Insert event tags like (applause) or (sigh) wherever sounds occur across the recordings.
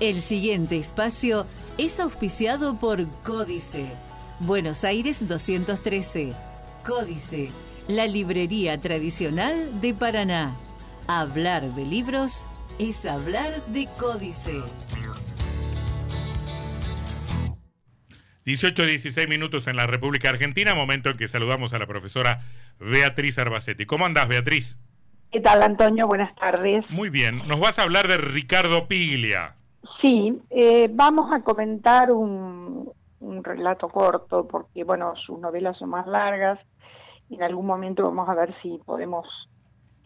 El siguiente espacio es auspiciado por Códice. Buenos Aires 213. Códice, la librería tradicional de Paraná. Hablar de libros es hablar de Códice. 18, 16 minutos en la República Argentina, momento en que saludamos a la profesora Beatriz Arbacetti. ¿Cómo andás, Beatriz? ¿Qué tal, Antonio? Buenas tardes. Muy bien. Nos vas a hablar de Ricardo Piglia. Sí, eh, vamos a comentar un, relato corto, porque, bueno, sus novelas son más largas y en algún momento vamos a ver si podemos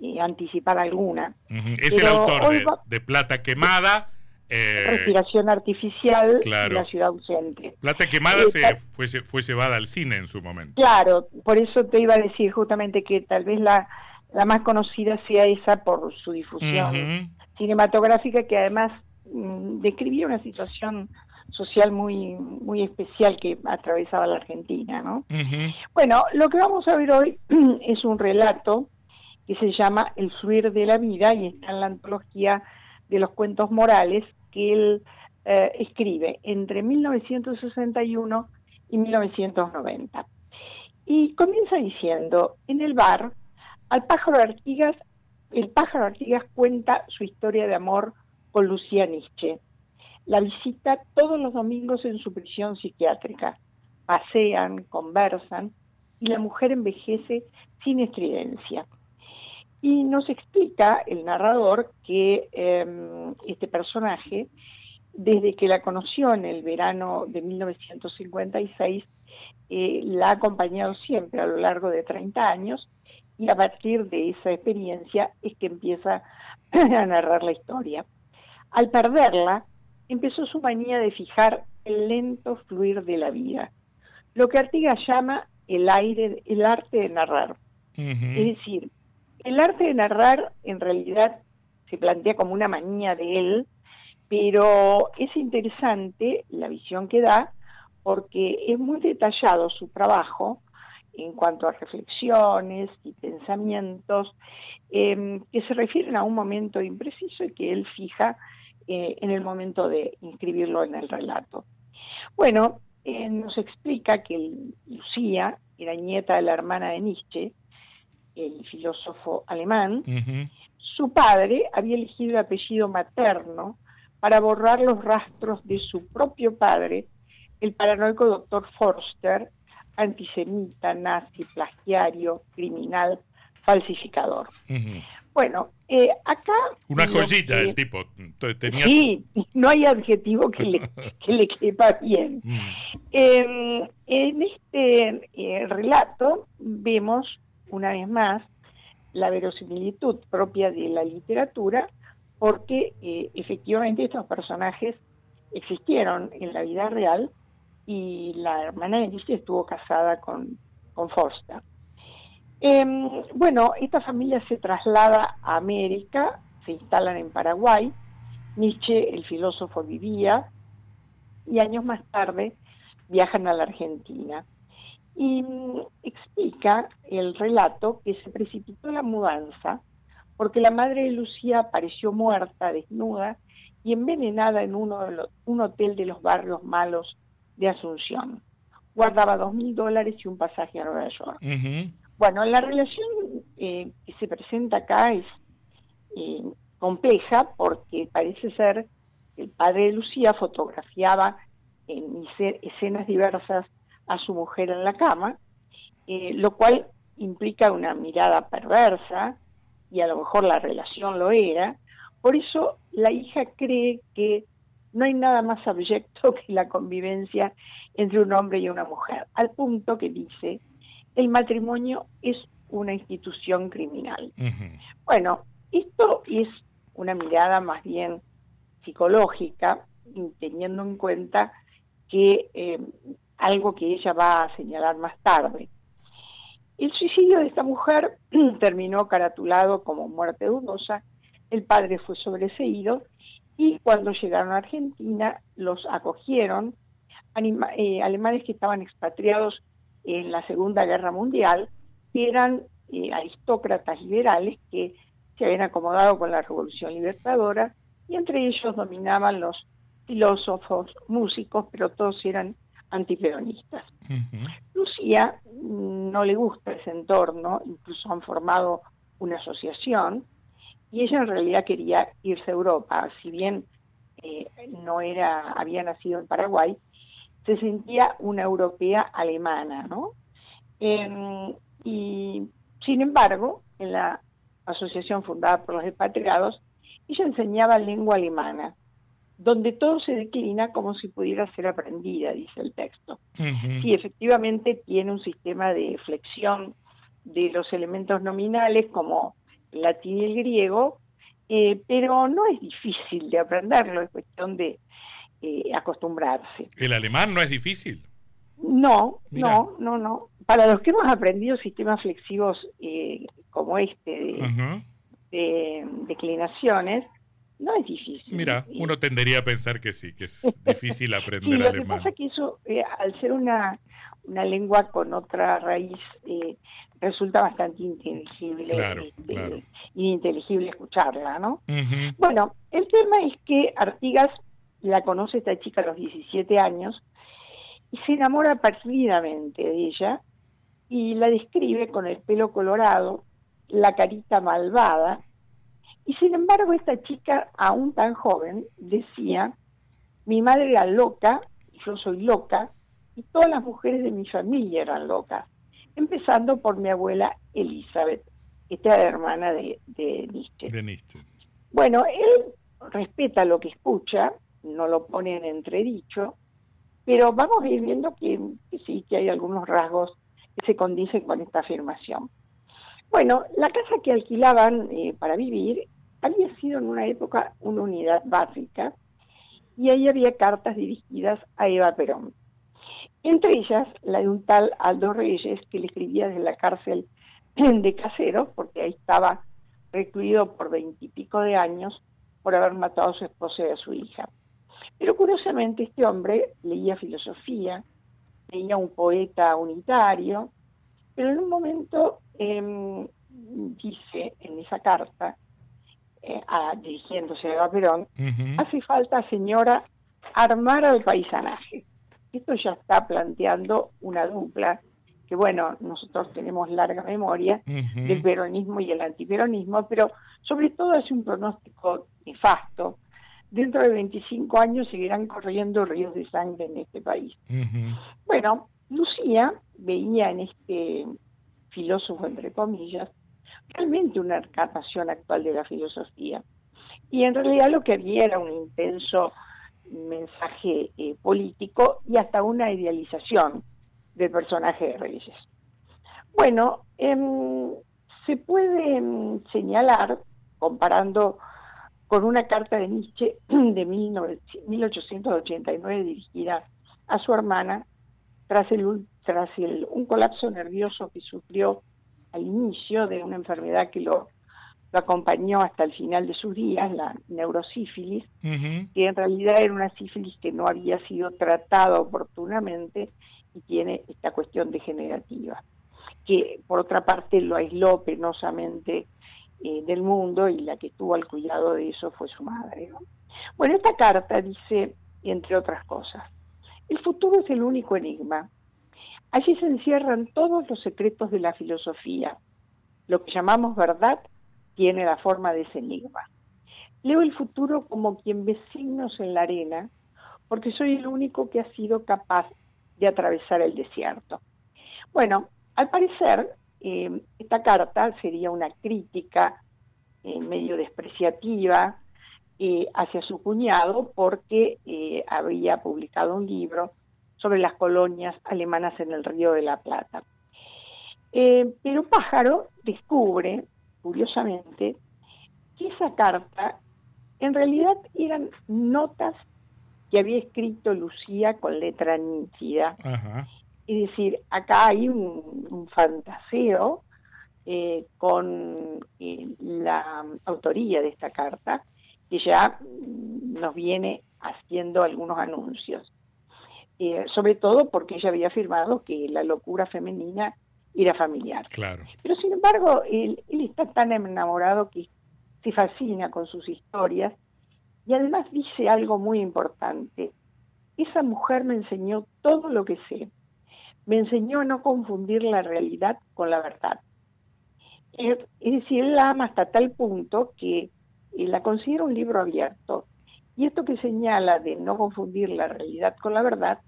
eh, anticipar alguna. Es el autor de, Plata Quemada. Eh, respiración artificial y la ciudad ausente. Plata Quemada se fue, fue llevada al cine en su momento. Claro, por eso te iba a decir justamente que tal vez la, la más conocida sea esa por su difusión cinematográfica, que además mm, describía una situación social muy muy especial que atravesaba la Argentina, ¿no? Bueno, lo que vamos a ver hoy (clears throat) es un relato que se llama El fluir de la vida y está en la antología de los cuentos morales que él eh, escribe entre 1961 y 1990. Y comienza diciendo, en el bar al pájaro Artigas, el pájaro Artigas cuenta su historia de amor con Lucía Nietzsche. La visita todos los domingos en su prisión psiquiátrica. Pasean, conversan y la mujer envejece sin estridencia. Y nos explica el narrador que em, este personaje, desde que la conoció en el verano de 1956, eh, la ha acompañado siempre a lo largo de 30 años y a partir de esa experiencia es que empieza (clears throat) a narrar la historia. Al perderla, empezó su manía de fijar el lento fluir de la vida, lo que Artigas llama el aire, el arte de narrar. Es decir, el arte de narrar en realidad se plantea como una manía de él, pero es interesante la visión que da porque es muy detallado su trabajo en cuanto a reflexiones y pensamientos em, que se refieren a un momento impreciso y que él fija eh, en el momento de inscribirlo en el relato. Bueno, eh, nos explica que Lucía era nieta de la hermana de Nietzsche, el filósofo alemán. Su padre había elegido el apellido materno para borrar los rastros de su propio padre, el paranoico doctor Forster, antisemita, nazi, plagiario, criminal, falsificador. Bueno, eh, acá... Una joyita el tipo. Sí, no hay adjetivo que le, (laughs) que le quepa bien. Mm. Em, en este eh, relato vemos, una vez más, la verosimilitud propia de la literatura, porque eh, efectivamente estos personajes existieron en la vida real y la hermana de Nietzsche estuvo casada con, con Forster. Em, bueno, esta familia se traslada a América, se instalan en Paraguay, Nietzsche, el filósofo, vivía, y años más tarde viajan a la Argentina. Y mm, explica el relato que se precipitó la mudanza porque la madre de Lucía apareció muerta, desnuda y envenenada en uno de un hotel de los barrios malos de Asunción. Guardaba dos mil dólares y un pasaje a Nueva York. Bueno, la relación eh, que se presenta acá es eh, compleja porque parece ser que el padre de Lucía fotografiaba en escenas diversas a su mujer en la cama, eh, lo cual implica una mirada perversa y a lo mejor la relación lo era. Por eso la hija cree que no hay nada más abyecto (laughs) que la convivencia entre un hombre y una mujer, al punto que dice, el matrimonio es una institución criminal. Bueno, esto es una mirada más bien psicológica, teniendo en cuenta que eh, algo que ella va a señalar más tarde. El suicidio de esta mujer (clears throat) terminó caratulado como muerte dudosa, el padre fue sobreseído y cuando llegaron a Argentina los acogieron eh, alemanes que estaban expatriados en la Segunda Guerra Mundial, que eran eh, aristócratas liberales que se habían acomodado con la Revolución Libertadora y entre ellos dominaban los filósofos, músicos, pero todos eran antiperonistas. Lucía mm, no le gusta ese entorno, incluso han formado una asociación, y ella en realidad quería irse a Europa, si bien eh, no era, había nacido en Paraguay, se sentía una europea alemana, ¿no? Em, y sin embargo, en la asociación fundada por los expatriados, ella enseñaba lengua alemana, donde todo se declina como si pudiera ser aprendida, dice el texto. Sí, efectivamente tiene un sistema de flexión de los elementos nominales como el latín y el griego, eh, pero no es difícil de aprenderlo, es cuestión de eh, acostumbrarse. ¿El alemán no es difícil? No, no, no, no. Para los que hemos aprendido sistemas flexivos eh, como este de, declinaciones, no es difícil. Mira, uno tendería a pensar que sí, que es (laughs) difícil aprender sí, lo que pasa es que eso, al ser una, una lengua con otra raíz, eh, resulta bastante inteligible este, ininteligible escucharla, ¿no? Bueno, el tema es que Artigas la conoce esta chica a los 17 años y se enamora perdidamente de ella y la describe con el pelo colorado, la carita malvada, y sin embargo esta chica, aún tan joven, decía, mi madre era loca, yo soy loca, y todas las mujeres de mi familia eran locas, empezando por mi abuela Elizabeth, esta era hermana de, de Nietzsche. Bueno, él respeta lo que escucha, no lo pone en entredicho, pero vamos a ir viendo que, sí, que hay algunos rasgos que se condicen con esta afirmación. Bueno, la casa que alquilaban eh, para vivir había sido en una época una unidad básica y ahí había cartas dirigidas a Eva Perón. Entre ellas, la de un tal Aldo Reyes, que le escribía desde la cárcel (clears throat) de Caseros, porque ahí estaba recluido por veintipico de años por haber matado a su esposa y a su hija. Pero curiosamente este hombre leía filosofía, leía un poeta unitario, pero en un momento em, dice en esa carta, eh, dirigiéndose a Perón, hace falta, señora, armar al paisanaje. Esto ya está planteando una dupla, que bueno, nosotros tenemos larga memoria del peronismo y el antiperonismo, pero sobre todo es un pronóstico nefasto. Dentro de 25 años seguirán corriendo ríos de sangre en este país. Bueno, Lucía veía en este filósofo, entre comillas, realmente una encarnación actual de la filosofía. Y en realidad lo que había era un intenso mensaje eh, político y hasta una idealización del personaje de Reyes. Bueno, em, se puede em, señalar, comparando con una carta de Nietzsche (clears throat) de 1889 dirigida a su hermana tras, el, tras el, un colapso nervioso que sufrió al inicio de una enfermedad que lo lo acompañó hasta el final de sus días, la neurosífilis, que en realidad era una sífilis que no había sido tratada oportunamente y tiene esta cuestión degenerativa, que por otra parte lo aisló penosamente eh, del mundo y la que tuvo al cuidado de eso fue su madre. Bueno, esta carta dice, entre otras cosas, el futuro es el único enigma. Allí se encierran todos los secretos de la filosofía. Lo que llamamos verdad tiene la forma de ese enigma. Leo el futuro como quien ve signos en la arena, porque soy el único que ha sido capaz de atravesar el desierto. Bueno, al parecer, eh, esta carta sería una crítica eh, medio despreciativa eh, hacia su cuñado porque había publicado un libro sobre las colonias alemanas en el Río de la Plata. pero Pájaro descubre curiosamente, que esa carta en realidad eran notas que había escrito Lucía con letra nítida. Es decir, acá hay un, fantaseo eh, con eh, la autoría de esta carta que ya nos viene haciendo algunos anuncios. Eh, sobre todo porque ella había afirmado que la locura femenina era familiar. Claro. Pero sin embargo, él, está tan enamorado que se fascina con sus historias Y además dice algo muy importante. Esa mujer me enseñó todo lo que sé. Me enseñó a no confundir la realidad con la verdad. Es decir, él la ama hasta tal punto que la considera un libro abierto. Y esto que señala de no confundir la realidad con la verdad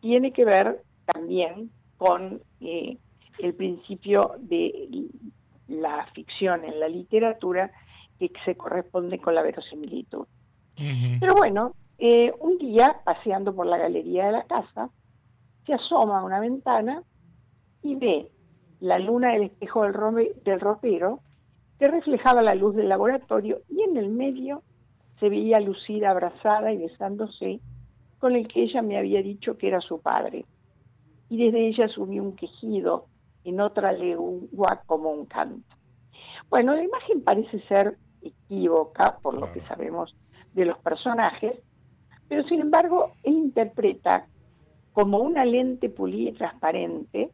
tiene que ver también con eh, el principio de la ficción en la literatura que se corresponde con la verosimilitud. Pero bueno, eh, un día, paseando por la galería de la casa, se asoma a una ventana y ve la luna del espejo del, del ropero que reflejaba la luz del laboratorio y en el medio se veía Lucida abrazada y besándose con el que ella me había dicho que era su padre. Y desde ella subió un quejido en otra lengua como un canto. Bueno, la imagen parece ser equívoca por lo que sabemos de los personajes, pero sin embargo él interpreta como una lente pulida y transparente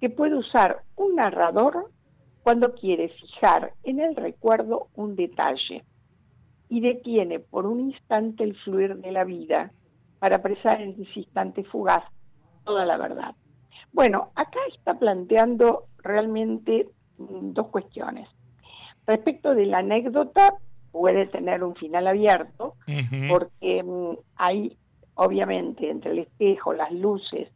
que puede usar un narrador cuando quiere fijar en el recuerdo un detalle y detiene por un instante el fluir de la vida para apresar en ese instante fugaz toda la verdad. Bueno, acá está planteando realmente mm, dos cuestiones. Respecto de la anécdota, puede tener un final abierto, porque mm, hay, obviamente, entre el espejo, las luces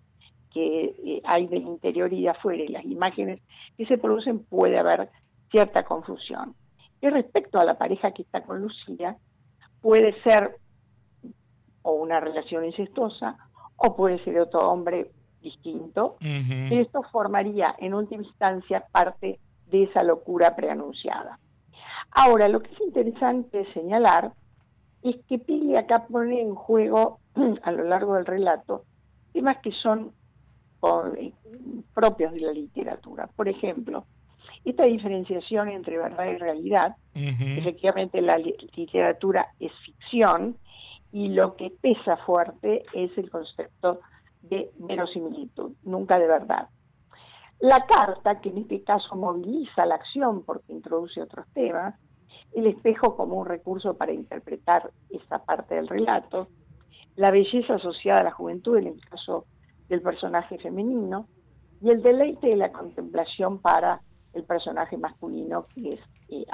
que eh, hay del interior y de afuera y las imágenes que se producen, puede haber cierta confusión. Y respecto a la pareja que está con Lucía, puede ser o una relación incestuosa o puede ser otro hombre distinto. Esto formaría en última instancia parte de esa locura preanunciada. Ahora, lo que es interesante señalar es que Pili acá pone en juego (clears throat) a lo largo del relato temas que son eh, propios de la literatura. Por ejemplo, esta diferenciación entre verdad y realidad, efectivamente la literatura es ficción y lo que pesa fuerte es el concepto de verosimilitud, nunca de verdad. La carta, que en este caso moviliza la acción porque introduce otros temas, el espejo como un recurso para interpretar esa parte del relato, la belleza asociada a la juventud en el caso del personaje femenino, y el deleite de la contemplación para el personaje masculino que es eh.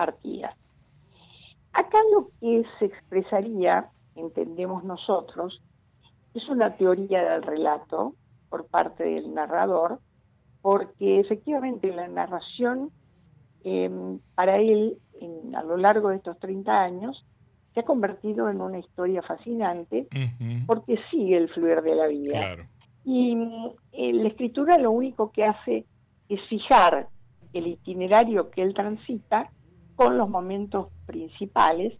Acá lo que se expresaría, entendemos nosotros, es una teoría del relato por parte del narrador, porque efectivamente la narración em, para él a lo largo de estos 30 años se ha convertido en una historia fascinante porque sigue el fluir de la vida. Y eh, la escritura lo único que hace es fijar el itinerario que él transita con los momentos principales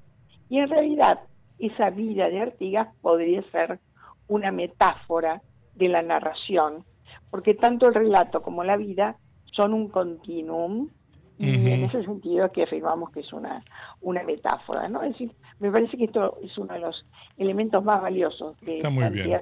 y en realidad esa vida de Artigas podría ser una metáfora de la narración, porque tanto el relato como la vida son un continuum y en ese sentido que afirmamos que es una, una metáfora, ¿no? Es decir, me parece que esto es uno de los elementos más valiosos que está muy bien.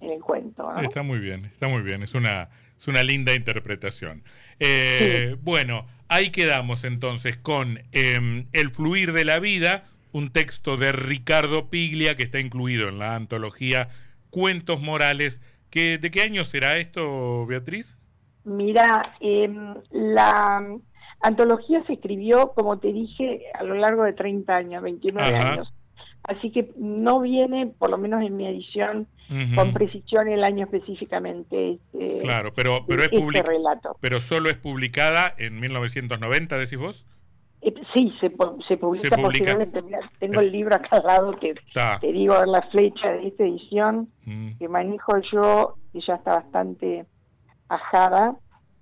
en el cuento. Está muy bien, está muy bien, es una, es una linda interpretación. Eh, bueno, ahí quedamos entonces con em, El fluir de la vida, un texto de Ricardo Piglia que está incluido en la antología Cuentos Morales. ¿De qué año será esto, Beatriz? Mira, em, la antología se escribió, como te dije, a lo largo de 30 años, 29 años. Así que no viene, por lo menos en mi edición, con precisión el año específicamente. Este, claro, pero, pero, es este relato. pero solo es publicada en 1990, decís vos. Eh, sí, se, se publica, posiblemente. tengo el libro acá al lado que te digo la flecha de esta edición mm. que manejo yo, que ya está bastante ajada.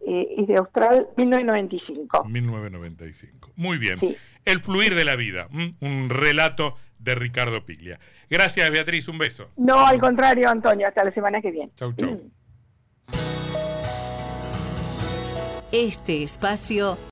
Eh, es de Austral, 1995. 1995. Muy bien. El fluir de la vida, un relato de Ricardo Piglia. Gracias, Beatriz, un beso. No, al contrario, Antonio, hasta la semana que viene. Chau, chau. Este espacio